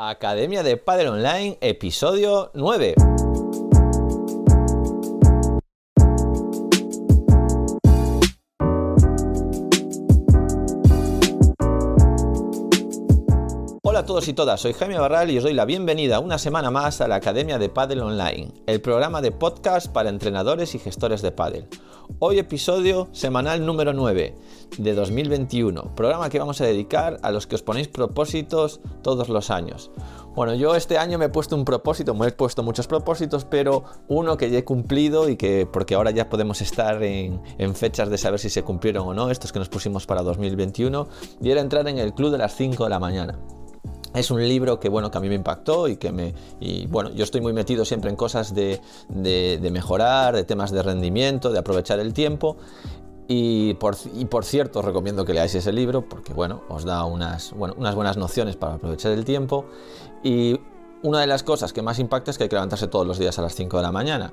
Academia de Padre Online, episodio 9. Hola a todos y todas, soy Jaime Barral y os doy la bienvenida una semana más a la Academia de Padel Online, el programa de podcast para entrenadores y gestores de pádel. Hoy episodio semanal número 9 de 2021, programa que vamos a dedicar a los que os ponéis propósitos todos los años. Bueno, yo este año me he puesto un propósito, me he puesto muchos propósitos, pero uno que ya he cumplido y que porque ahora ya podemos estar en, fechas de saber si se cumplieron o no, estos que nos pusimos para 2021, y era entrar en el club de las 5 de la mañana. Es un libro que, bueno, que a mí me impactó y que me... Y bueno, yo estoy muy metido siempre en cosas de, de, de mejorar, de temas de rendimiento, de aprovechar el tiempo. Y por, y por, cierto, os recomiendo que leáis ese libro porque, bueno, os da unas, bueno, unas buenas nociones para aprovechar el tiempo. Y una de las cosas que más impacta es que hay que levantarse todos los días a las 5 de la mañana.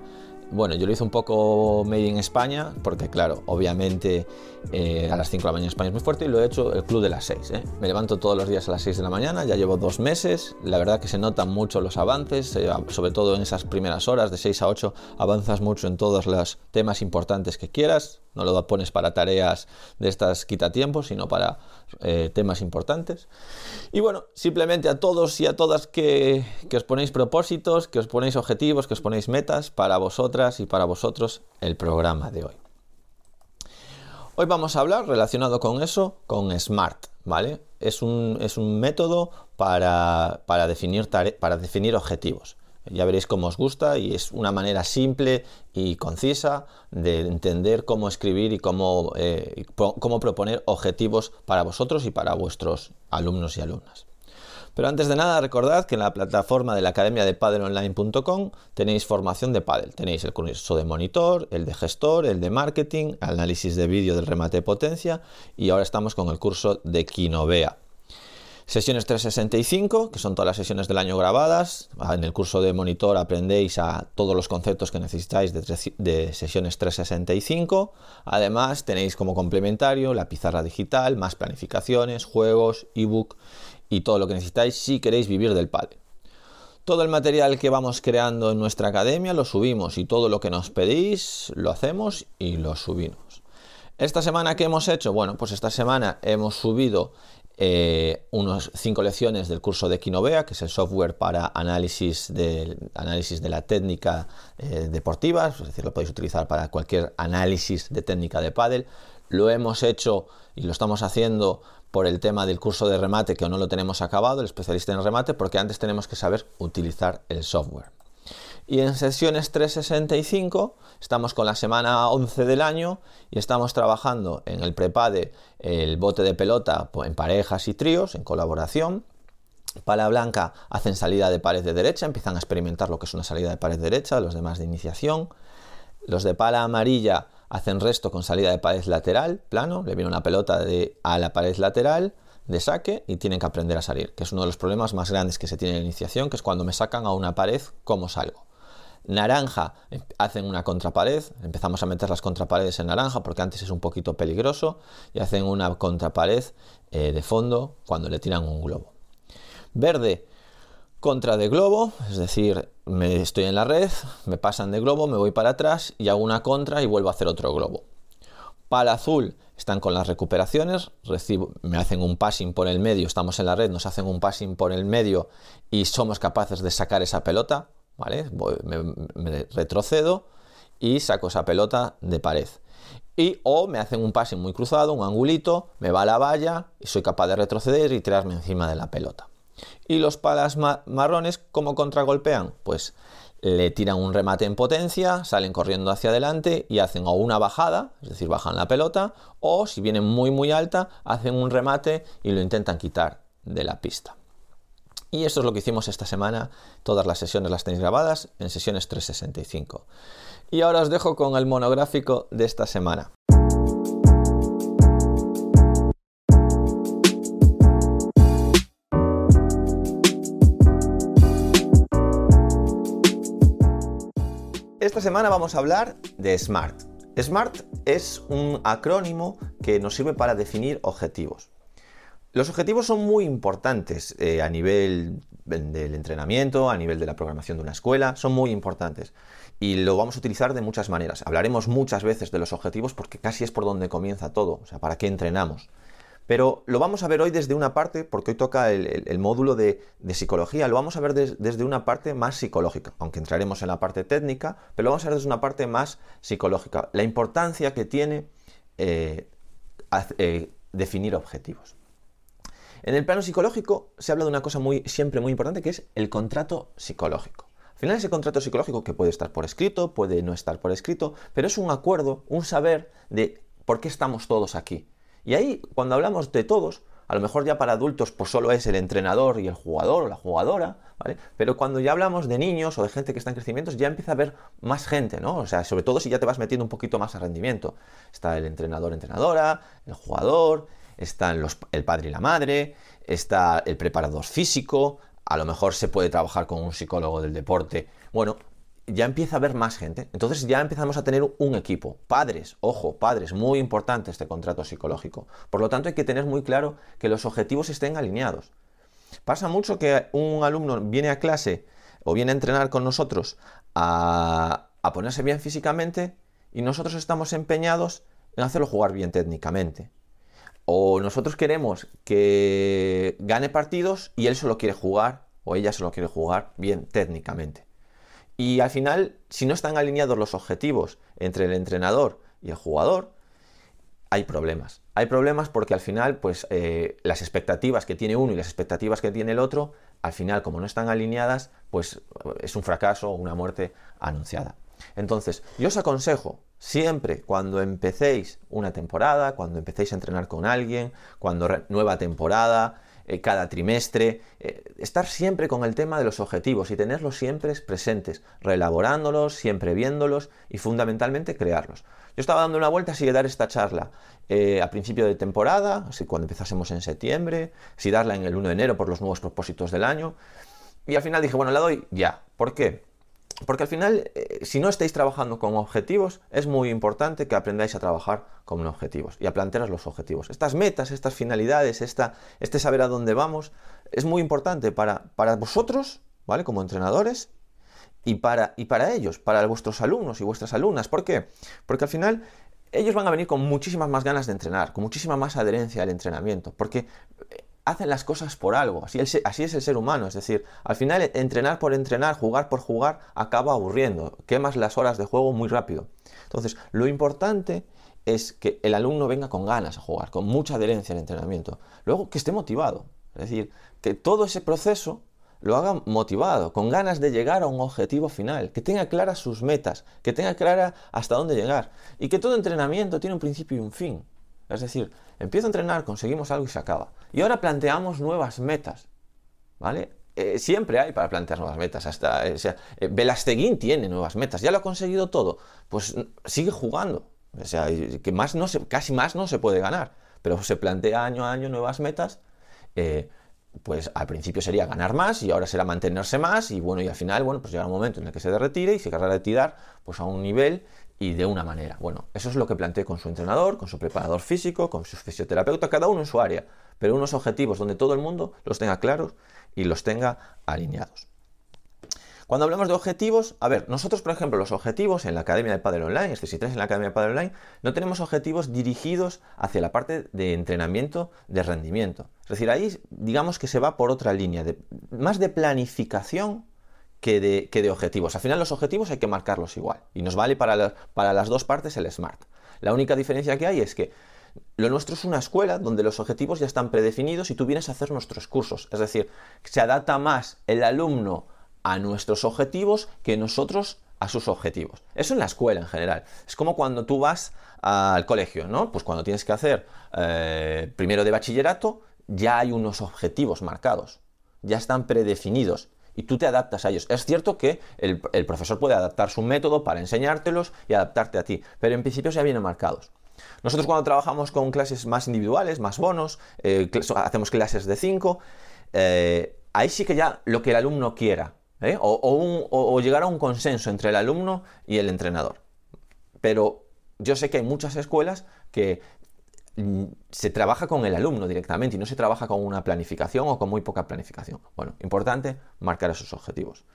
Bueno, yo lo hice un poco made in España, porque claro, obviamente eh, a las 5 de la mañana España es muy fuerte y lo he hecho el club de las 6. ¿eh? Me levanto todos los días a las 6 de la mañana, ya llevo dos meses, la verdad que se notan mucho los avances, eh, sobre todo en esas primeras horas, de 6 a 8 avanzas mucho en todos los temas importantes que quieras, no lo pones para tareas de estas quitatiempos, sino para temas importantes. Y bueno, simplemente a todos y a todas que, os ponéis propósitos, que os ponéis objetivos, que os ponéis metas para y para vosotros el programa de hoy. Hoy vamos a hablar relacionado con eso, con SMART, ¿vale? Es un, es un método para, para, definir para definir objetivos. Ya veréis cómo os gusta y es una manera simple y concisa de entender cómo escribir y cómo, eh, cómo proponer objetivos para vosotros y para vuestros alumnos y alumnas. Pero antes de nada, recordad que en la plataforma de la academia de padelonline.com tenéis formación de pádel. Tenéis el curso de monitor, el de gestor, el de marketing, análisis de vídeo del remate de potencia y ahora estamos con el curso de Quinovea. Sesiones 365, que son todas las sesiones del año grabadas. En el curso de monitor aprendéis a todos los conceptos que necesitáis de, de, sesiones 365. Además, tenéis como complementario la pizarra digital, más planificaciones, juegos, ebook y todo lo que necesitáis si queréis vivir del padre. Todo el material que vamos creando en nuestra academia lo subimos y todo lo que nos pedís lo hacemos y lo subimos. Esta semana que hemos hecho, bueno, pues esta semana hemos subido eh, unos cinco lecciones del curso de Quinovea, que es el software para análisis de, análisis de la técnica eh, deportiva, es decir, lo podéis utilizar para cualquier análisis de técnica de pádel. Lo hemos hecho y lo estamos haciendo por el tema del curso de remate que aún no lo tenemos acabado, el especialista en remate, porque antes tenemos que saber utilizar el software. Y en sesiones 365 estamos con la semana 11 del año y estamos trabajando en el prepade el bote de pelota en parejas y tríos, en colaboración. Pala blanca hacen salida de pared de derecha, empiezan a experimentar lo que es una salida de pared derecha, los demás de iniciación. Los de pala amarilla hacen resto con salida de pared lateral, plano, le viene una pelota de, a la pared lateral de saque y tienen que aprender a salir, que es uno de los problemas más grandes que se tiene en la iniciación, que es cuando me sacan a una pared, ¿cómo salgo? naranja eh, hacen una contrapared, empezamos a meter las contraparedes en naranja porque antes es un poquito peligroso y hacen una contrapared eh, de fondo cuando le tiran un globo. Verde, contra de globo, es decir, me estoy en la red, me pasan de globo, me voy para atrás y hago una contra y vuelvo a hacer otro globo. Pala azul, están con las recuperaciones, recibo, me hacen un passing por el medio, estamos en la red, nos hacen un passing por el medio y somos capaces de sacar esa pelota, ¿vale? me, retrocedo y saco esa pelota de pared. Y o me hacen un passing muy cruzado, un angulito, me va a la valla y soy capaz de retroceder y tirarme encima de la pelota. Y los palas marrones, ¿cómo contragolpean? Pues le tiran un remate en potencia, salen corriendo hacia adelante y hacen o una bajada, es decir, bajan la pelota, o si vienen muy muy alta, hacen un remate y lo intentan quitar de la pista. Y esto es lo que hicimos esta semana. Todas las sesiones las tenéis grabadas en sesiones 365. Y ahora os dejo con el monográfico de esta semana. Esta semana vamos a hablar de SMART. SMART es un acrónimo que nos sirve para definir objetivos. Los objetivos son muy importantes eh, a nivel del entrenamiento, a nivel de la programación de una escuela, son muy importantes. Y lo vamos a utilizar de muchas maneras. Hablaremos muchas veces de los objetivos porque casi es por donde comienza todo, o sea, para qué entrenamos. Pero lo vamos a ver hoy desde una parte, porque hoy toca el, módulo de, psicología, lo vamos a ver desde una parte más psicológica, aunque entraremos en la parte técnica, pero lo vamos a ver desde una parte más psicológica, la importancia que tiene eh, eh, definir objetivos. En el plano psicológico se habla de una cosa muy, siempre muy importante que es el contrato psicológico. Al final ese contrato psicológico que puede estar por escrito, puede no estar por escrito, pero es un acuerdo, un saber de por qué estamos todos aquí. Y ahí, cuando hablamos de todos, a lo mejor ya para adultos pues solo es el entrenador y el jugador o la jugadora, ¿vale? Pero cuando ya hablamos de niños o de gente que está en crecimiento, ya empieza a haber más gente, ¿no? O sea, sobre todo si ya te vas metiendo un poquito más a rendimiento. Está el entrenador, entrenadora, el jugador, están los, el padre y la madre, está el preparador físico, a lo mejor se puede trabajar con un psicólogo del deporte. Bueno, ya empieza a haber más gente. Entonces ya empezamos a tener un equipo. Padres, ojo, padres, muy importante este contrato psicológico. Por lo tanto, hay que tener muy claro que los objetivos estén alineados. Pasa mucho que un alumno viene a clase o viene a entrenar con nosotros a, a ponerse bien físicamente y nosotros estamos empeñados en hacerlo jugar bien técnicamente. O nosotros queremos que gane partidos y él solo quiere jugar o ella solo quiere jugar bien técnicamente. Y al final, si no están alineados los objetivos entre el entrenador y el jugador, hay problemas. Hay problemas porque al final, pues eh, las expectativas que tiene uno y las expectativas que tiene el otro, al final, como no están alineadas, pues es un fracaso o una muerte anunciada. Entonces, yo os aconsejo siempre cuando empecéis una temporada, cuando empecéis a entrenar con alguien, cuando nueva temporada, eh, cada trimestre, eh, estar siempre con el tema de los objetivos y tenerlos siempre presentes, reelaborándolos, siempre viéndolos y fundamentalmente crearlos. Yo estaba dando una vuelta de dar esta charla eh, a principio de temporada, así cuando empezásemos en septiembre, si darla en el 1 de enero por los nuevos propósitos del año. Y al final dije, bueno, la doy ya. ¿Por qué? Porque al final, eh, si no estáis trabajando con objetivos, es muy importante que aprendáis a trabajar con objetivos y a plantear los objetivos. Estas metas, estas finalidades, este saber a dónde vamos, es muy importante para, para vosotros, ¿vale? Como entrenadores y para, y para ellos, para vuestros alumnos y vuestras alumnas. ¿Por qué? Porque al final ellos van a venir con muchísimas más ganas de entrenar, con muchísima más adherencia al entrenamiento, porque hacen las cosas por algo, así, es el ser humano, es decir, al final entrenar por entrenar, jugar por jugar, acaba aburriendo, quemas las horas de juego muy rápido. Entonces, lo importante es que el alumno venga con ganas a jugar, con mucha adherencia al entrenamiento, luego que esté motivado, es decir, que todo ese proceso lo haga motivado, con ganas de llegar a un objetivo final, que tenga claras sus metas, que tenga clara hasta dónde llegar, y que todo entrenamiento tiene un principio y un fin. Es decir, empiezo a entrenar, conseguimos algo y se acaba. Y ahora planteamos nuevas metas. ¿Vale? Eh, siempre hay para plantear nuevas metas. Hasta, eh, sea, eh, tiene nuevas metas. Ya lo ha conseguido todo. Pues sigue jugando. O sea, que más no se, casi más no se puede ganar. Pero se plantea año a año nuevas metas. pues al principio sería ganar más y ahora será mantenerse más. Y bueno, y al final, bueno, pues llega un momento en el que se retire y se querrá retirar pues a un nivel y de una manera. Bueno, eso es lo que planteé con su entrenador, con su preparador físico, con su fisioterapeuta, cada uno en su área, pero unos objetivos donde todo el mundo los tenga claros y los tenga alineados. Cuando hablamos de objetivos, a ver, nosotros, por ejemplo, los objetivos en la Academia de Padre Online, este si en la Academia de Padre Online, no tenemos objetivos dirigidos hacia la parte de entrenamiento de rendimiento. Es decir, ahí digamos que se va por otra línea, de, más de planificación que de, objetivos. Al final los objetivos hay que marcarlos igual y nos vale para, para las dos partes el SMART. La única diferencia que hay es que lo nuestro es una escuela donde los objetivos ya están predefinidos y tú vienes a hacer nuestros cursos. Es decir, se adapta más el alumno a nuestros objetivos que nosotros a sus objetivos. Eso en la escuela en general. Es como cuando tú vas al colegio, ¿no? Pues cuando tienes que hacer eh, primero de bachillerato, ya hay unos objetivos marcados, ya están predefinidos y tú te adaptas a ellos. Es cierto que el, profesor puede adaptar su método para enseñártelos y adaptarte a ti, pero en principio ya vienen marcados. Nosotros cuando trabajamos con clases más individuales, más bonos, eh, hacemos clases de 5, eh, ahí sí que ya lo que el alumno quiera, ¿eh? o, llegar a un consenso entre el alumno y el entrenador. Pero yo sé que hay muchas escuelas que mm, se trabaja con el alumno directamente y no se trabaja con una planificación o con muy poca planificación. Bueno, importante marcar esos objetivos.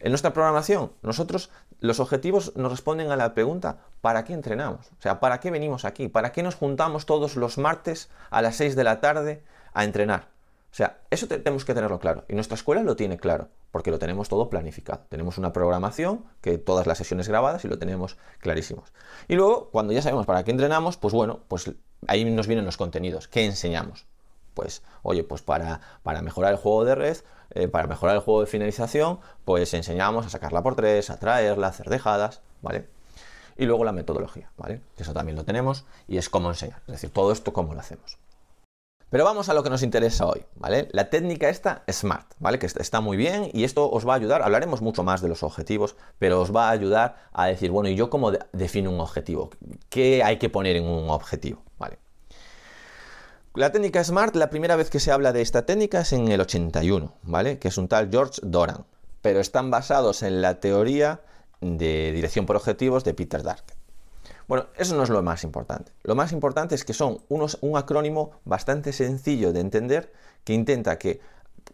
En nuestra programación, nosotros los objetivos nos responden a la pregunta ¿para qué entrenamos? O sea, ¿para qué venimos aquí? ¿Para qué nos juntamos todos los martes a las 6 de la tarde a entrenar? O sea, eso tenemos que tenerlo claro. Y nuestra escuela lo tiene claro, porque lo tenemos todo planificado. Tenemos una programación, que todas las sesiones grabadas y lo tenemos clarísimos. Y luego, cuando ya sabemos para qué entrenamos, pues bueno, pues ahí nos vienen los contenidos. ¿Qué enseñamos? Pues, oye, pues para, para mejorar el juego de red, eh, para mejorar el juego de finalización, pues enseñamos a sacarla por tres, a traerla, a hacer dejadas, ¿vale? Y luego la metodología, ¿vale? Eso también lo tenemos y es cómo enseñar, es decir, todo esto cómo lo hacemos. Pero vamos a lo que nos interesa hoy, ¿vale? La técnica esta SMART, ¿vale? Que está muy bien y esto os va a ayudar, hablaremos mucho más de los objetivos, pero os va a ayudar a decir, bueno, ¿y yo cómo defino un objetivo? ¿Qué hay que poner en un objetivo? La técnica SMART, la primera vez que se habla de esta técnica es en el 81, ¿vale? Que es un tal George Doran, pero están basados en la teoría de dirección por objetivos de Peter Dark. Bueno, eso no es lo más importante. Lo más importante es que son unos, un acrónimo bastante sencillo de entender que intenta que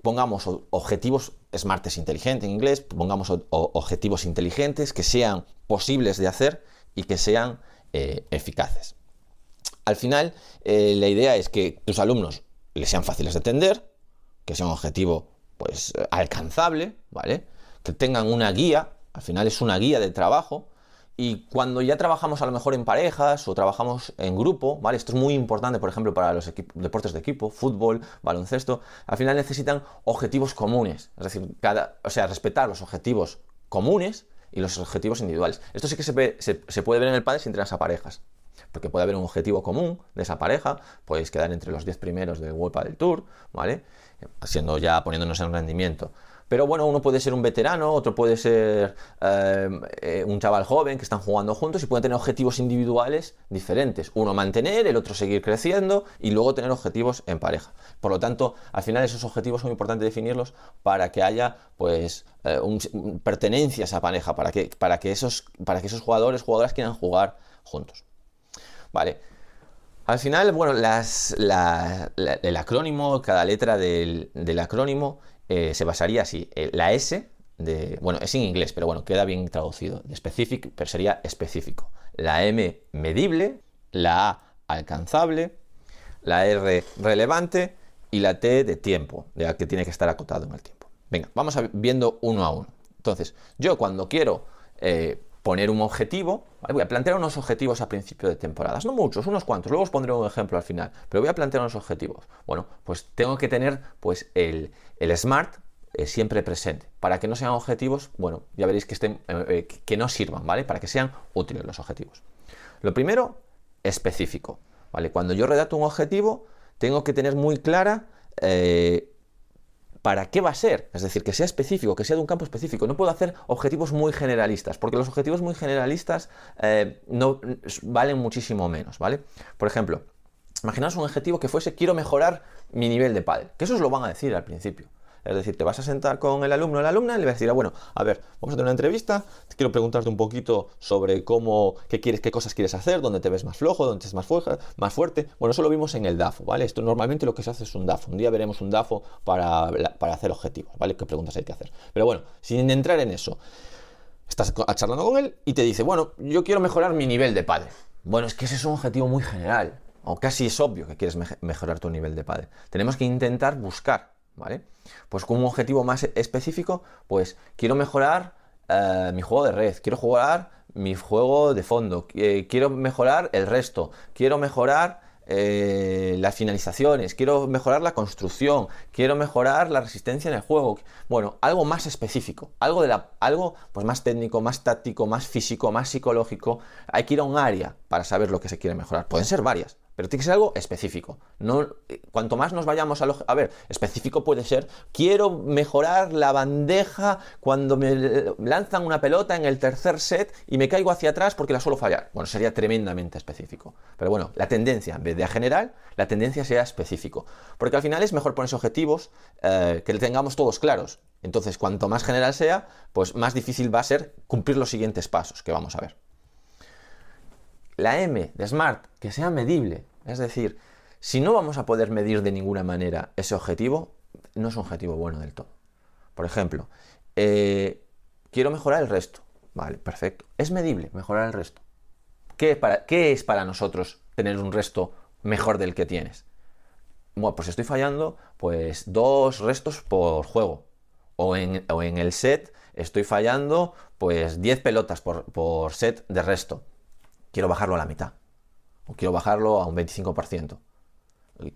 pongamos objetivos SMART inteligentes en inglés, pongamos objetivos inteligentes que sean posibles de hacer y que sean eh, eficaces. Al final, eh, la idea es que tus alumnos les sean fáciles de entender, que sea un objetivo pues alcanzable, ¿vale? Que tengan una guía, al final es una guía de trabajo, y cuando ya trabajamos a lo mejor en parejas o trabajamos en grupo, ¿vale? Esto es muy importante, por ejemplo, para los deportes de equipo, fútbol, baloncesto, al final necesitan objetivos comunes, es decir, cada, o sea, respetar los objetivos comunes y los objetivos individuales. Esto sí que se, puede ver en el padre si entrenas a parejas porque puede haber un objetivo común de esa pareja, podéis quedar entre los 10 primeros del World del Tour, ¿vale? Siendo ya poniéndonos en rendimiento. Pero bueno, uno puede ser un veterano, otro puede ser eh, eh, un chaval joven que están jugando juntos y pueden tener objetivos individuales diferentes. Uno mantener, el otro seguir creciendo y luego tener objetivos en pareja. Por lo tanto, al final esos objetivos son importantes definirlos para que haya pues eh, pertenencia a esa pareja, para que, para, que esos, para que esos jugadores, jugadoras quieran jugar juntos. Vale. Al final, bueno, el acrónimo, cada letra del, acrónimo eh, se basaría así. Eh, la S, de, bueno, es en inglés, pero bueno, queda bien traducido. De specific, pero sería específico. La M, medible. La A, alcanzable. La R, relevante. Y la T, de tiempo, de que tiene que estar acotado en el tiempo. Venga, vamos a, viendo uno a uno. Entonces, yo cuando quiero eh, poner un objetivo, voy a plantear unos objetivos a principio de temporadas, no muchos, unos cuantos, luego os pondré un ejemplo al final, pero voy a plantear unos objetivos. Bueno, pues tengo que tener pues el, SMART eh, siempre presente, para que no sean objetivos, bueno, ya veréis que, estén, eh, eh, que no sirvan, ¿vale? Para que sean útiles los objetivos. Lo primero, específico, ¿vale? Cuando yo redacto un objetivo, tengo que tener muy clara para qué va a ser, es decir, que sea específico, que sea de un campo específico. No puedo hacer objetivos muy generalistas, porque los objetivos muy generalistas eh, no valen muchísimo menos, ¿vale? Por ejemplo, imaginaos un objetivo que fuese quiero mejorar mi nivel de pádel, que eso os lo van a decir al principio. Es decir, te vas a sentar con el alumno o la alumna y le vas a decir, ah, bueno, a ver, vamos a tener una entrevista, te quiero preguntarte un poquito sobre cómo, qué quieres, qué cosas quieres hacer, dónde te ves más flojo, dónde ves más, más fuerte. Bueno, eso lo vimos en el DAFO, ¿vale? Esto normalmente lo que se hace es un DAFO. Un día veremos un DAFO para, hacer objetivos, ¿vale? ¿Qué preguntas hay que hacer? Pero bueno, sin entrar en eso, estás charlando con él y te dice, bueno, yo quiero mejorar mi nivel de padre. Bueno, es que ese es un objetivo muy general, o casi es obvio que quieres mejorar tu nivel de padre. Tenemos que intentar buscar ¿vale? Pues con un objetivo más específico, pues quiero mejorar eh, mi juego de red, quiero jugar mi juego de fondo, eh, quiero mejorar el resto, quiero mejorar eh, las finalizaciones, quiero mejorar la construcción, quiero mejorar la resistencia en el juego. Bueno, algo más específico, algo, de la, algo pues más técnico, más táctico, más físico, más psicológico. Hay que ir a un área para saber lo que se quiere mejorar. Pueden ser varias, pero tiene que ser algo específico. No, eh, cuanto más nos vayamos a lo... A ver, específico puede ser, quiero mejorar la bandeja cuando me lanzan una pelota en el tercer set y me caigo hacia atrás porque la suelo fallar. Bueno, sería tremendamente específico. Pero bueno, la tendencia, en vez de a general, la tendencia sea específico. Porque al final es mejor ponerse objetivos eh, que tengamos todos claros. Entonces, cuanto más general sea, pues más difícil va a ser cumplir los siguientes pasos que vamos a ver. La M de Smart, que sea medible. Es decir, si no vamos a poder medir de ninguna manera ese objetivo, no es un objetivo bueno del todo. Por ejemplo, eh, quiero mejorar el resto. Vale, perfecto. Es medible mejorar el resto. ¿Qué, para, ¿Qué es para nosotros tener un resto mejor del que tienes? Bueno, pues estoy fallando pues dos restos por juego. O en, el set estoy fallando pues 10 pelotas por, por set de resto. Quiero bajarlo a la mitad. O quiero bajarlo a un 25%.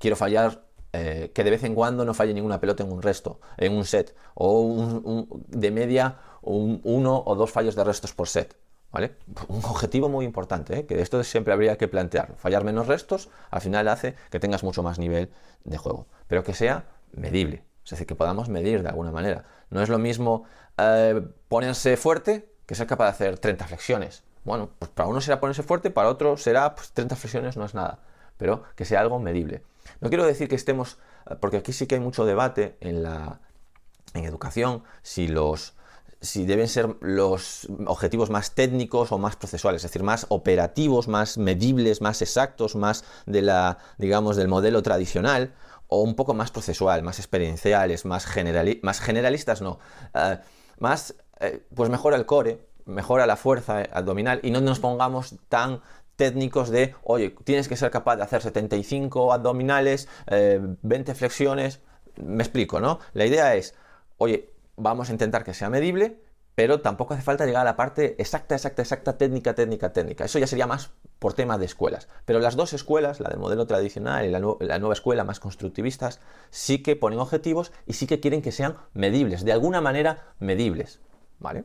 Quiero fallar eh, que de vez en cuando no falle ninguna pelota en un resto, en un set, o de media un, uno o dos fallos de restos por set. ¿Vale? Un objetivo muy importante, ¿eh? que esto siempre habría que plantearlo. Fallar menos restos al final hace que tengas mucho más nivel de juego, pero que sea medible, es decir, que podamos medir de alguna manera. No es lo mismo eh, ponerse fuerte que ser capaz de hacer 30 flexiones. Bueno, pues para uno será ponerse fuerte, para otro será pues, 30 flexiones no es nada, pero que sea algo medible. No quiero decir que estemos, eh, porque aquí sí que hay mucho debate en la en educación, si los si deben ser los objetivos más técnicos o más procesuales, es decir, más operativos, más medibles, más exactos, más de la, digamos, del modelo tradicional, o un poco más procesual, más experienciales, más, más generalistas, no, eh, más, eh, pues mejora el core, mejora la fuerza abdominal y no nos pongamos tan técnicos de, oye, tienes que ser capaz de hacer 75 abdominales, 20 eh, flexiones. Me explico, ¿no? La idea es, oye, vamos a intentar que sea medible, pero tampoco hace falta llegar a la parte exacta, exacta, exacta, técnica, técnica, técnica. Eso ya sería más por tema de escuelas. Pero las dos escuelas, la del modelo tradicional y la, la, nueva escuela más constructivistas, sí que ponen objetivos y sí que quieren que sean medibles, de alguna manera medibles. ¿Vale?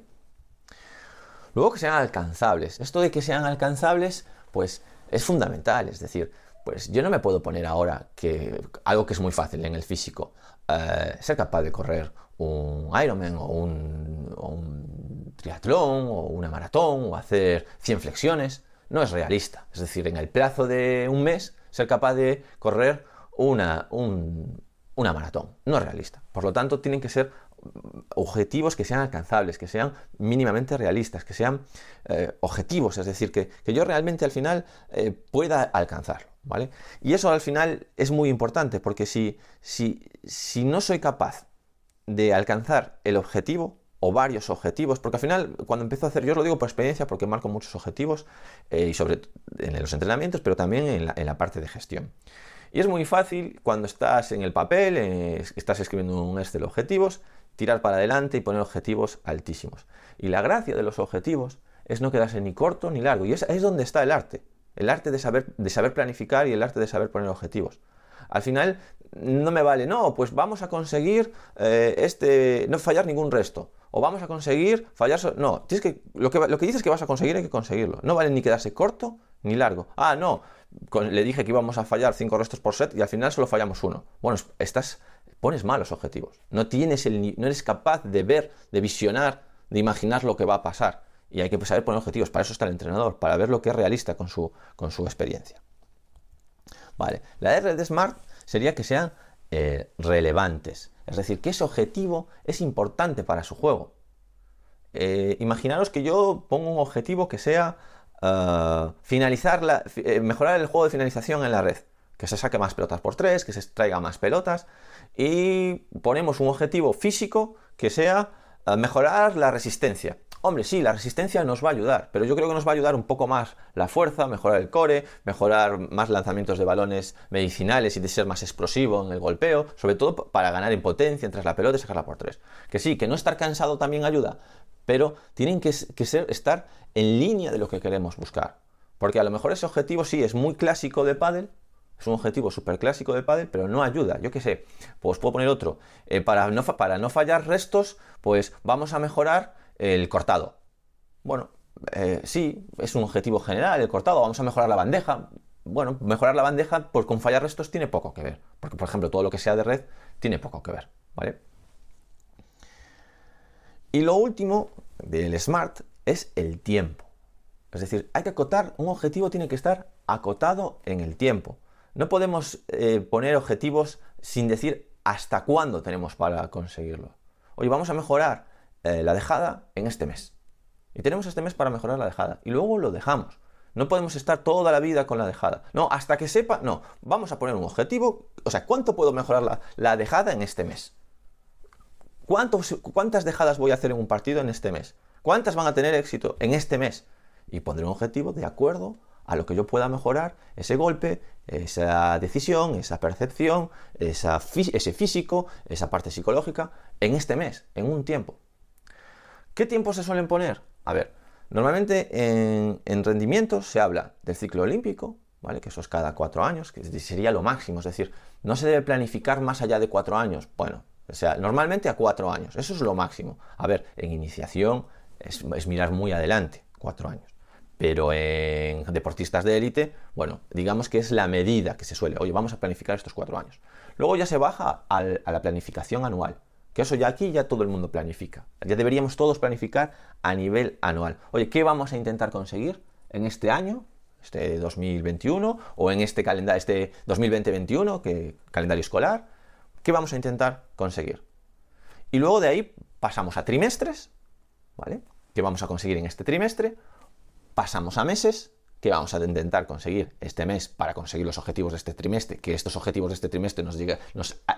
Luego que sean alcanzables. Esto de que sean alcanzables, pues es fundamental. Es decir, pues yo no me puedo poner ahora que algo que es muy fácil en el físico, eh, ser capaz de correr un Ironman o un, o un, triatlón o una maratón o hacer 100 flexiones, no es realista. Es decir, en el plazo de un mes, ser capaz de correr una, una maratón, no es realista. Por lo tanto, tienen que ser objetivos que sean alcanzables, que sean mínimamente realistas, que sean eh, objetivos, es decir, que, yo realmente al final eh, pueda alcanzarlo. ¿vale? Y eso al final es muy importante, porque si, si, si no soy capaz de alcanzar el objetivo, o varios objetivos, porque al final cuando empiezo a hacer, yo os lo digo por experiencia porque marco muchos objetivos eh, y sobre en los entrenamientos, pero también en la, en la, parte de gestión. Y es muy fácil cuando estás en el papel, estás escribiendo un Excel objetivos, tirar para adelante y poner objetivos altísimos. Y la gracia de los objetivos es no quedarse ni corto ni largo. Y es, es donde está el arte. El arte de saber, de saber planificar y el arte de saber poner objetivos. Al final no me vale, no, pues vamos a conseguir eh, este, no fallar ningún resto. O vamos a conseguir fallar... no, tienes que, lo, que, lo que dices que vas a conseguir hay que conseguirlo. No vale ni quedarse corto ni largo. Ah, no, le dije que íbamos a fallar cinco restos por set y al final solo fallamos uno. Bueno, estás pones malos objetivos. No, tienes el, no eres capaz de ver, de visionar, de imaginar lo que va a pasar. Y hay que saber poner objetivos. Para eso está el entrenador, para ver lo que es realista con su, con su experiencia. Vale, la R de Smart sería que sean eh, relevantes. Es decir, que ese objetivo es importante para su juego. Eh, imaginaros que yo pongo un objetivo que sea eh, finalizar la, mejorar el juego de finalización en la red que se saque más pelotas por tres, que se traiga más pelotas y ponemos un objetivo físico que sea eh, mejorar la resistencia. Hombre, sí, la resistencia nos va a ayudar, pero yo creo que nos va a ayudar un poco más la fuerza, mejorar el core, mejorar más lanzamientos de balones medicinales y de ser más explosivo en el golpeo, sobre todo para ganar en potencia, entre la pelota y sacarla por tres. Que sí, que no estar cansado también ayuda, pero tienen que, ser, estar en línea de lo que queremos buscar. Porque a lo mejor ese objetivo sí es muy clásico de pádel, es un objetivo súper clásico de pádel, pero no ayuda. Yo qué sé, pues puedo poner otro. Eh, para, no, para no fallar restos, pues vamos a mejorar el cortado. Bueno, eh, sí, es un objetivo general el cortado. Vamos a mejorar la bandeja. Bueno, mejorar la bandeja pues con fallar restos tiene poco que ver. Porque, por ejemplo, todo lo que sea de red tiene poco que ver. ¿Vale? Y lo último del SMART es el tiempo. Es decir, hay que acotar, un objetivo tiene que estar acotado en el tiempo. No podemos eh, poner objetivos sin decir hasta cuándo tenemos para conseguirlo. Oye, vamos a mejorar eh, la dejada en este mes. Y tenemos este mes para mejorar la dejada. Y luego lo dejamos. No podemos estar toda la vida con la dejada. No, hasta que sepa, no. Vamos a poner un objetivo. O sea, ¿cuánto puedo mejorar la, la dejada en este mes? ¿Cuántas dejadas voy a hacer en un partido en este mes? ¿Cuántas van a tener éxito en este mes? Y pondré un objetivo de acuerdo a lo que yo pueda mejorar ese golpe, esa decisión, esa percepción, ese físico, esa parte psicológica en este mes, en un tiempo. ¿Qué tiempo se suelen poner? A ver, normalmente en, en rendimientos se habla del ciclo olímpico, ¿vale? que eso es cada cuatro años, que sería lo máximo, es decir, no se debe planificar más allá de cuatro años. Bueno, o sea, normalmente a cuatro años, eso es lo máximo. A ver, en iniciación es mirar muy adelante, cuatro años pero en deportistas de élite, bueno, digamos que es la medida que se suele, oye, vamos a planificar estos cuatro años. Luego ya se baja a la planificación anual, que eso ya aquí ya todo el mundo planifica. Ya deberíamos todos planificar a nivel anual. Oye, ¿qué vamos a intentar conseguir en este año, este 2021, o en este calendario, este 2020-21, que calendario escolar? ¿Qué vamos a intentar conseguir? Y luego de ahí pasamos a trimestres, ¿vale? ¿Qué vamos a conseguir en este trimestre? Pasamos a meses, que vamos a intentar conseguir este mes para conseguir los objetivos de este trimestre, que estos objetivos de este trimestre nos,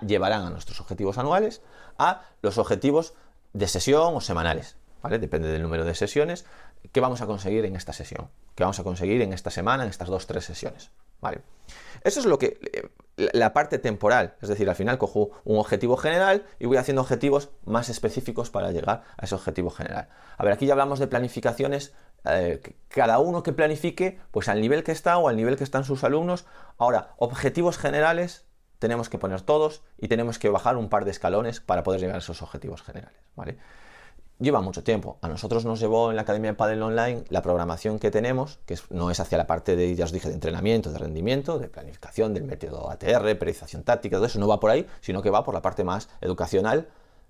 llevarán a nuestros objetivos anuales, a los objetivos de sesión o semanales, ¿vale? Depende del número de sesiones, ¿qué vamos a conseguir en esta sesión? ¿Qué vamos a conseguir en esta semana, en estas dos, tres sesiones? ¿Vale? Eso es lo que eh, la parte temporal, es decir, al final cojo un objetivo general y voy haciendo objetivos más específicos para llegar a ese objetivo general. A ver, aquí ya hablamos de planificaciones eh, cada uno que planifique, pues al nivel que está o al nivel que están sus alumnos. Ahora, objetivos generales tenemos que poner todos y tenemos que bajar un par de escalones para poder llegar a esos objetivos generales. Lleva mucho tiempo. A nosotros nos llevó en la Academia de Padel Online la programación que tenemos, que no es hacia la parte de, ya os dije, de entrenamiento, de rendimiento, de planificación, del método ATR, periodización táctica, todo eso no va por ahí, sino que va por la parte más educacional,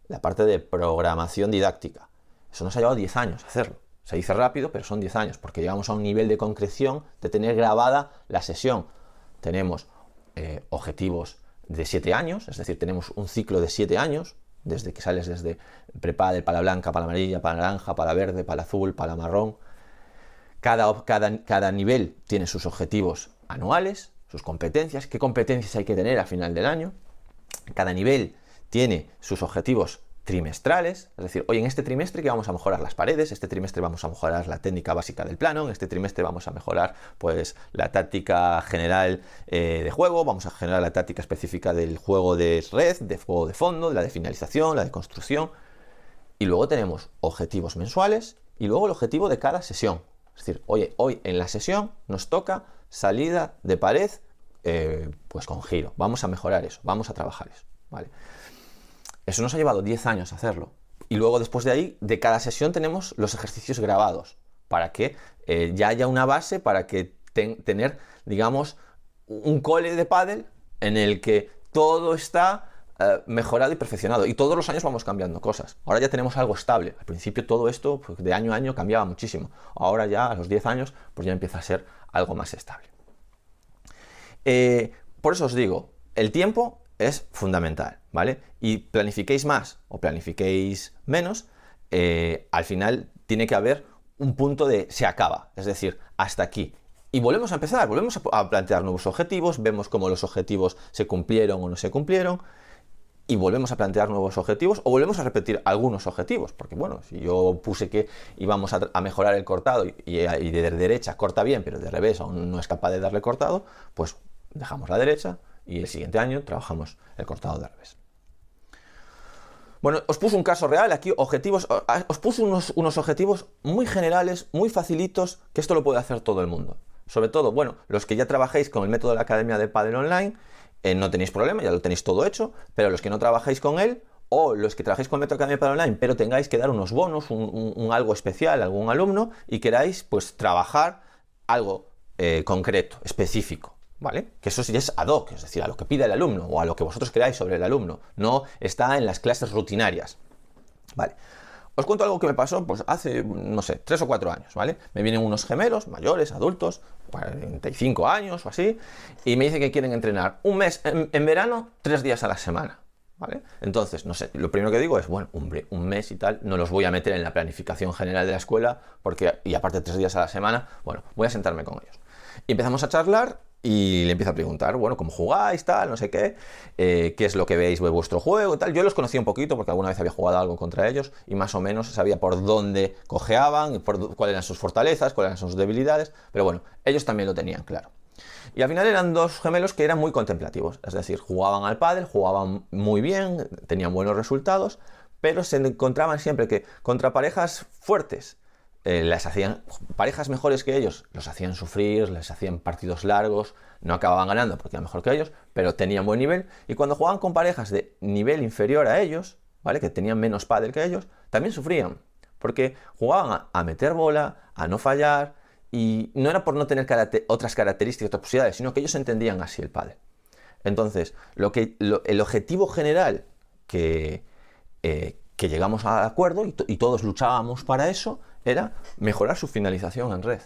la parte de programación didáctica. Eso nos ha llevado 10 años hacerlo. Se dice rápido, pero son 10 años, porque llegamos a un nivel de concreción de tener grabada la sesión. Tenemos eh, objetivos de 7 años, es decir, tenemos un ciclo de 7 años, desde que sales desde prepade para la blanca, para la amarilla, para la naranja, para la verde, para la azul, para la marrón. Cada, cada, cada nivel tiene sus objetivos anuales, sus competencias, qué competencias hay que tener al final del año. Cada nivel tiene sus objetivos trimestrales, es decir, hoy en este trimestre que vamos a mejorar las paredes, este trimestre vamos a mejorar la técnica básica del plano, en este trimestre vamos a mejorar pues la táctica general eh, de juego, vamos a generar la táctica específica del juego de red, de juego de fondo, la de finalización, la de construcción, y luego tenemos objetivos mensuales y luego el objetivo de cada sesión. Es decir, oye, hoy en la sesión nos toca salida de pared eh, pues con giro. Vamos a mejorar eso, vamos a trabajar eso. ¿vale? Eso nos ha llevado 10 años hacerlo. Y luego después de ahí, de cada sesión tenemos los ejercicios grabados, para que eh, ya haya una base, para que tener, digamos, un cole de pádel en el que todo está eh, mejorado y perfeccionado. Y todos los años vamos cambiando cosas. Ahora ya tenemos algo estable. Al principio todo esto, pues, de año a año, cambiaba muchísimo. Ahora ya, a los 10 años, pues ya empieza a ser algo más estable. Eh, por eso os digo, el tiempo es fundamental, Y planifiquéis más o planifiquéis menos, eh, al final tiene que haber un punto de se acaba, es decir, hasta aquí. Y volvemos a empezar, volvemos a plantear nuevos objetivos, vemos cómo los objetivos se cumplieron o no se cumplieron, y volvemos a plantear nuevos objetivos o volvemos a repetir algunos objetivos, porque bueno, si yo puse que íbamos a, mejorar el cortado y, y, de derecha corta bien, pero de revés aún no es capaz de darle cortado, pues dejamos la derecha, y el siguiente año trabajamos el cortado de revés. Bueno, os puse un caso real aquí, objetivos, os puse unos, unos, objetivos muy generales, muy facilitos, que esto lo puede hacer todo el mundo. Sobre todo, bueno, los que ya trabajéis con el método de la Academia de Padel Online, eh, no tenéis problema, ya lo tenéis todo hecho, pero los que no trabajáis con él, o los que trabajéis con el método de Academia de Padel Online, pero tengáis que dar unos bonos, un, algo especial a algún alumno, y queráis pues trabajar algo eh, concreto, específico. ¿Vale? Que eso sí es ad hoc, es decir, a lo que pide el alumno o a lo que vosotros queráis sobre el alumno, no está en las clases rutinarias. ¿Vale? Os cuento algo que me pasó pues, hace, no sé, tres o cuatro años, ¿vale? Me vienen unos gemelos, mayores, adultos, 45 años o así, y me dicen que quieren entrenar un mes en, verano, tres días a la semana. ¿Vale? Entonces, no sé, lo primero que digo es, bueno, hombre, un mes y tal, no los voy a meter en la planificación general de la escuela, porque, y aparte tres días a la semana, bueno, voy a sentarme con ellos. Y empezamos a charlar y le empiezo a preguntar, bueno, ¿cómo jugáis, tal, no sé qué? Eh, ¿Qué es lo que veis de vuestro juego tal? Yo los conocía un poquito porque alguna vez había jugado algo contra ellos y más o menos sabía por dónde cojeaban, cuáles eran sus fortalezas, cuáles eran sus debilidades, pero bueno, ellos también lo tenían claro. Y al final eran dos gemelos que eran muy contemplativos, es decir, jugaban al pádel, jugaban muy bien, tenían buenos resultados, pero se encontraban siempre que contra parejas fuertes, eh, las hacían parejas mejores que ellos, los hacían sufrir, les hacían partidos largos, no acababan ganando porque eran mejor que ellos, pero tenían buen nivel. Y cuando jugaban con parejas de nivel inferior a ellos, ¿vale? Que tenían menos pádel que ellos, también sufrían, porque jugaban a meter bola, a no fallar, y no era por no tener otras características, otras posibilidades, sino que ellos entendían así el padre. Entonces, lo que, el objetivo general que, eh, que llegamos a acuerdo, y, todos luchábamos para eso, era mejorar su finalización en red.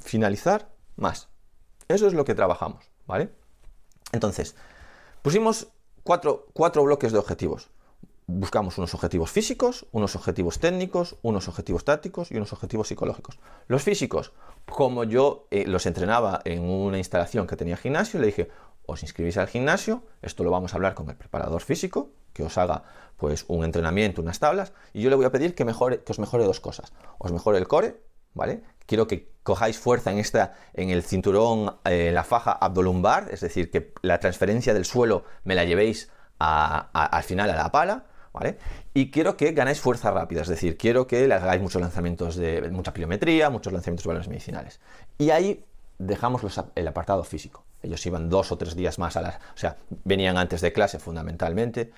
Finalizar más. Eso es lo que trabajamos, ¿vale? Entonces, pusimos cuatro, cuatro bloques de objetivos buscamos unos objetivos físicos, unos objetivos técnicos, unos objetivos tácticos y unos objetivos psicológicos. Los físicos, como yo eh, los entrenaba en una instalación que tenía gimnasio, le dije, os inscribís al gimnasio, esto lo vamos a hablar con el preparador físico, que os haga pues un entrenamiento, unas tablas, y yo le voy a pedir que, mejore, os mejore dos cosas. Os mejore el core, ¿vale? Quiero que cojáis fuerza en, esta, en el cinturón, en eh, la faja abdolumbar, es decir, que la transferencia del suelo me la llevéis al final a la pala, y quiero que ganéis fuerza rápida, es decir, quiero que le hagáis muchos lanzamientos de mucha pliometría, muchos lanzamientos de balones medicinales. Y ahí dejamos el apartado físico. Ellos iban dos o tres días más a las... O sea, venían antes de clase fundamentalmente,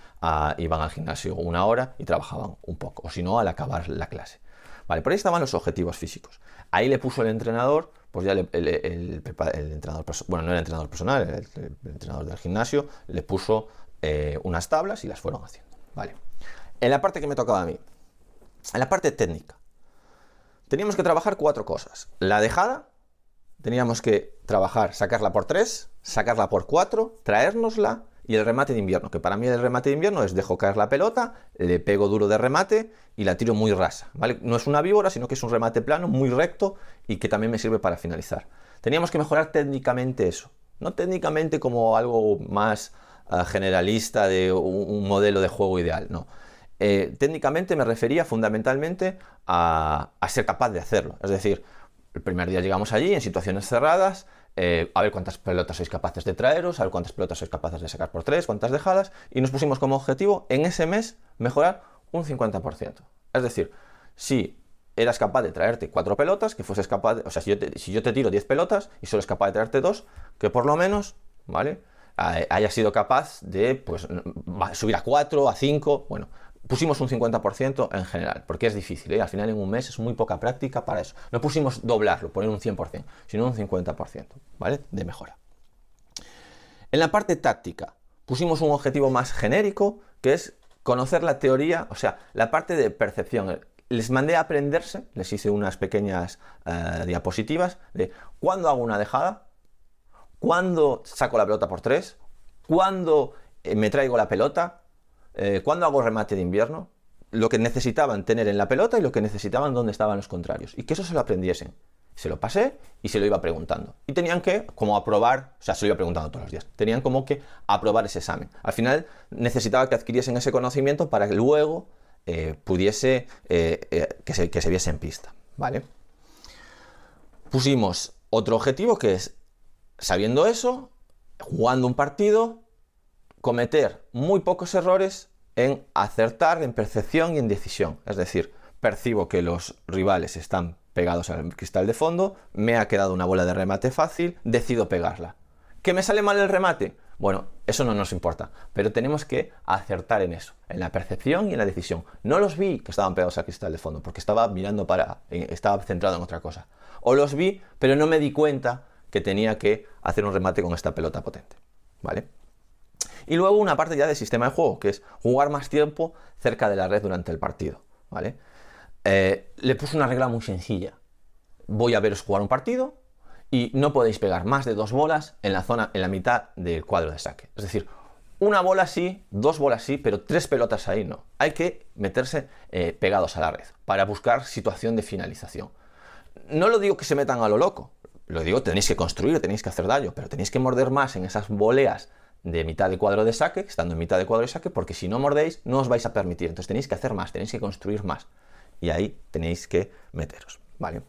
iban al gimnasio una hora y trabajaban un poco, o si no, al acabar la clase. Vale, por ahí estaban los objetivos físicos. Ahí le puso el entrenador, pues ya el, entrenador, bueno, no el entrenador personal, el, entrenador del gimnasio, le puso eh, unas tablas y las fueron haciendo. Vale. En la parte que me tocaba a mí, en la parte técnica, teníamos que trabajar cuatro cosas. La dejada, teníamos que trabajar, sacarla por tres, sacarla por cuatro, traérnosla y el remate de invierno, que para mí el remate de invierno es dejo caer la pelota, le pego duro de remate y la tiro muy rasa, ¿vale? No es una víbora, sino que es un remate plano, muy recto y que también me sirve para finalizar. Teníamos que mejorar técnicamente eso, no técnicamente como algo más generalista de un, modelo de juego ideal, no. Eh, técnicamente me refería fundamentalmente a, ser capaz de hacerlo. Es decir, el primer día llegamos allí en situaciones cerradas, eh, a ver cuántas pelotas sois capaces de traeros, a ver cuántas pelotas sois capaces de sacar por tres, cuántas dejadas, y nos pusimos como objetivo en ese mes mejorar un 50%. Es decir, si eras capaz de traerte cuatro pelotas, que fueses capaz, de, o sea, si yo, te, tiro 10 pelotas y solo es capaz de traerte dos, que por lo menos, ¿vale? haya sido capaz de pues, subir a 4, a 5, bueno, pusimos un 50% en general, porque es difícil, ¿eh? al final en un mes es muy poca práctica para eso. No pusimos doblarlo, poner un 100%, sino un 50%, ¿vale? De mejora. En la parte táctica, pusimos un objetivo más genérico, que es conocer la teoría, o sea, la parte de percepción. Les mandé a aprenderse, les hice unas pequeñas eh, diapositivas de cuándo hago una dejada, cuándo saco la pelota por tres, cuándo eh, me traigo la pelota, eh, cuándo hago remate de invierno, lo que necesitaban tener en la pelota y lo que necesitaban dónde estaban los contrarios. Y que eso se lo aprendiesen. Se lo pasé y se lo iba preguntando. Y tenían que, como aprobar, o sea, se lo iba preguntando todos los días, tenían como que aprobar ese examen. Al final necesitaba que adquiriesen ese conocimiento para que luego eh, pudiese, que, se, que se viese en pista. ¿Vale? Pusimos otro objetivo que es sabiendo eso, jugando un partido, cometer muy pocos errores en acertar, en percepción y en decisión. Es decir, percibo que los rivales están pegados al cristal de fondo, me ha quedado una bola de remate fácil, decido pegarla. ¿Que me sale mal el remate? Bueno, eso no nos importa, pero tenemos que acertar en eso, en la percepción y en la decisión. No los vi que estaban pegados al cristal de fondo, porque estaba mirando para, eh, estaba centrado en otra cosa. O los vi, pero no me di cuenta que tenía que hacer un remate con esta pelota potente. ¿Vale? Y luego una parte ya del sistema de juego, que es jugar más tiempo cerca de la red durante el partido. ¿Vale? Eh, le puse una regla muy sencilla. Voy a veros jugar un partido y no podéis pegar más de dos bolas en la zona, en la mitad del cuadro de saque. Es decir, una bola sí, dos bolas sí, pero tres pelotas ahí no. Hay que meterse eh, pegados a la red para buscar situación de finalización. No lo digo que se metan a lo loco, lo digo, tenéis que construir, tenéis que hacer daño, pero tenéis que morder más en esas voleas de mitad de cuadro de saque, estando en mitad de cuadro de saque, porque si no mordéis no os vais a permitir. Entonces tenéis que hacer más, tenéis que construir más. Y ahí tenéis que meteros, ¿vale?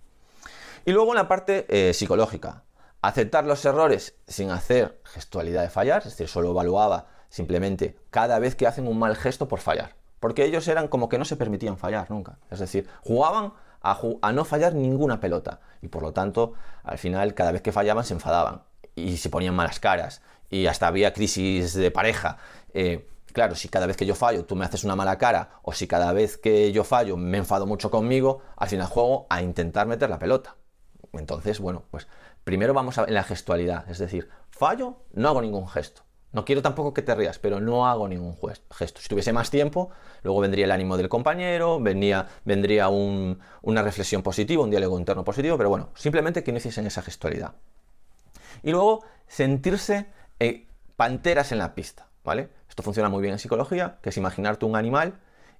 Y luego la parte eh, psicológica, aceptar los errores sin hacer gestualidad de fallar, es decir, solo evaluaba simplemente cada vez que hacen un mal gesto por fallar. Porque ellos eran como que no se permitían fallar nunca. Es decir, jugaban a, no fallar ninguna pelota. Y por lo tanto, al final, cada vez que fallaban se enfadaban y se ponían malas caras. Y hasta había crisis de pareja. Eh, claro, si cada vez que yo fallo tú me haces una mala cara, o si cada vez que yo fallo me enfado mucho conmigo, al final juego a intentar meter la pelota. Entonces, bueno, pues primero vamos a en la gestualidad. Es decir, fallo, no hago ningún gesto. No quiero tampoco que te rías, pero no hago ningún gesto. Si tuviese más tiempo, luego vendría el ánimo del compañero, vendría, vendría una reflexión positiva, un diálogo interno positivo, pero bueno, simplemente que no hiciesen esa gestualidad. Y luego sentirse eh, panteras en la pista, ¿vale? Esto funciona muy bien en psicología, que es imaginarte un animal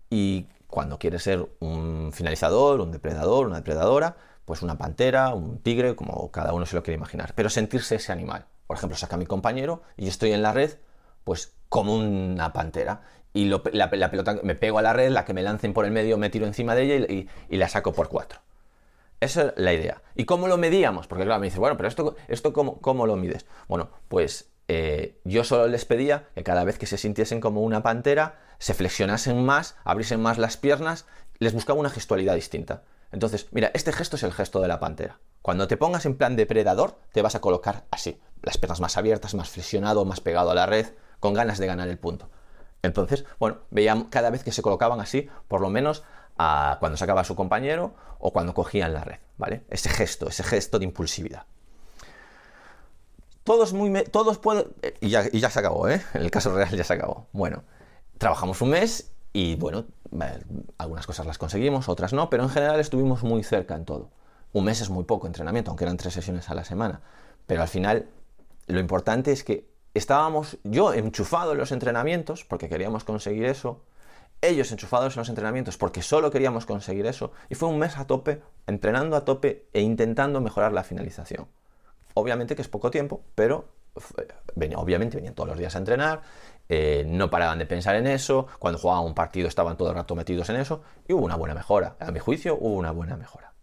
y cuando quieres ser un finalizador, un depredador, una depredadora, pues una pantera, un tigre, como cada uno se lo quiere imaginar, pero sentirse ese animal por ejemplo, saca a mi compañero y yo estoy en la red, pues como una pantera. Y la, pelota me pego a la red, la que me lancen por el medio me tiro encima de ella y, la saco por cuatro. Esa es la idea. ¿Y cómo lo medíamos? Porque claro, me dice, bueno, pero esto, esto cómo, cómo lo mides? Bueno, pues eh, yo solo les pedía que cada vez que se sintiesen como una pantera, se flexionasen más, abriesen más las piernas, les buscaba una gestualidad distinta. Entonces, mira, este gesto es el gesto de la pantera. Cuando te pongas en plan depredador, te vas a colocar así, las piernas más abiertas, más flexionado, más pegado a la red, con ganas de ganar el punto. Entonces, bueno, veíamos cada vez que se colocaban así, por lo menos a cuando sacaba a su compañero o cuando cogían la red, ¿vale? Ese gesto, ese gesto de impulsividad. Todos muy... todos pueden... Y ya, y ya se acabó, ¿eh? El caso real ya se acabó. Bueno, trabajamos un mes y bueno, algunas cosas las conseguimos, otras no, pero en general estuvimos muy cerca en todo. Un mes es muy poco entrenamiento, aunque eran tres sesiones a la semana. Pero al final, lo importante es que estábamos yo enchufado en los entrenamientos, porque queríamos conseguir eso, ellos enchufados en los entrenamientos, porque solo queríamos conseguir eso, y fue un mes a tope, entrenando a tope e intentando mejorar la finalización. Obviamente que es poco tiempo, pero obviamente venían todos los días a entrenar, eh, no paraban de pensar en eso, cuando jugaban un partido estaban todo el rato metidos en eso, y hubo una buena mejora. A mi juicio, hubo una buena mejora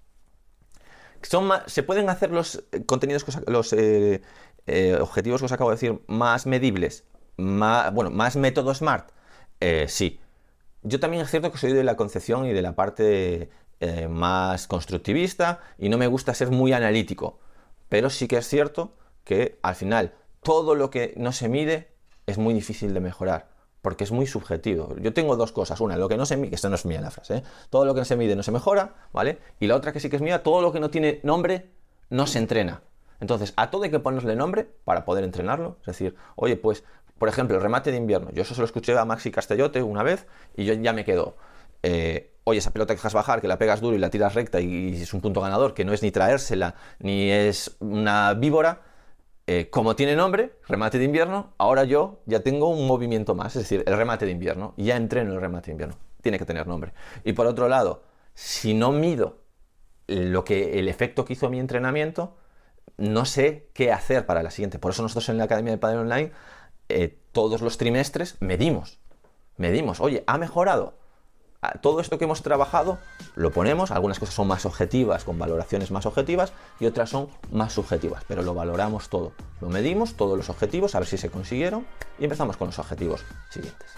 se pueden hacer los eh, contenidos, los eh, eh, objetivos que os acabo de decir más medibles, bueno, más método SMART. sí. Yo también es cierto que soy de la concepción y de la parte más constructivista y no me gusta ser muy analítico. Pero sí que es cierto que al final todo lo que no se mide es muy difícil de mejorar porque es muy subjetivo. Yo tengo dos cosas. Una, lo que no se mide, que esto no es mía la frase, ¿eh? todo lo que no se mide no se mejora, ¿vale? Y la otra que sí que es mía, todo lo que no tiene nombre no se entrena. Entonces, a todo hay que ponerle nombre para poder entrenarlo. Es decir, oye, pues, por ejemplo, el remate de invierno. Yo eso se lo escuché a Maxi Castellote una vez y yo ya me quedo. Eh, oye, esa pelota que dejas bajar, que la pegas duro y la tiras recta y es un punto ganador, que no es ni traérsela, ni es una víbora, eh, como tiene nombre, remate de invierno, ahora yo ya tengo un movimiento más, es decir, el remate de invierno, ya entreno el remate de invierno, tiene que tener nombre. Y por otro lado, si no mido lo que el efecto que hizo mi entrenamiento, no sé qué hacer para la siguiente. Por eso nosotros en la Academia de Padre Online eh, todos los trimestres medimos. Medimos, oye, ¿ha mejorado? Todo esto que hemos trabajado lo ponemos, algunas cosas son más objetivas, con valoraciones más objetivas, y otras son más subjetivas, pero lo valoramos todo. Lo medimos, todos los objetivos, a ver si se consiguieron, y empezamos con los objetivos siguientes.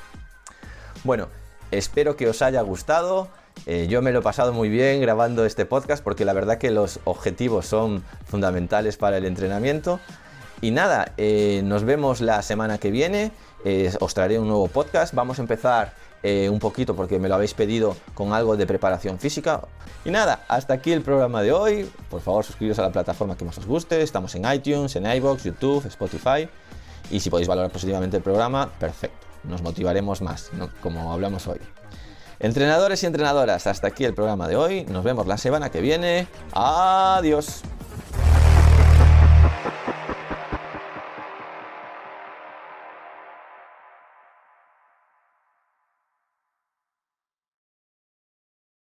Bueno, espero que os haya gustado. Eh, yo me lo he pasado muy bien grabando este podcast porque la verdad que los objetivos son fundamentales para el entrenamiento. Y nada, eh, nos vemos la semana que viene. Eh, os traeré un nuevo podcast. Vamos a empezar eh, un poquito porque me lo habéis pedido con algo de preparación física. Y nada, hasta aquí el programa de hoy. Por favor, suscribiros a la plataforma que más os guste. Estamos en iTunes, en iBox, YouTube, Spotify. Y si podéis valorar positivamente el programa, perfecto. Nos motivaremos más, como hablamos hoy. Entrenadores y entrenadoras, hasta aquí el programa de hoy. Nos vemos la semana que viene. Adiós.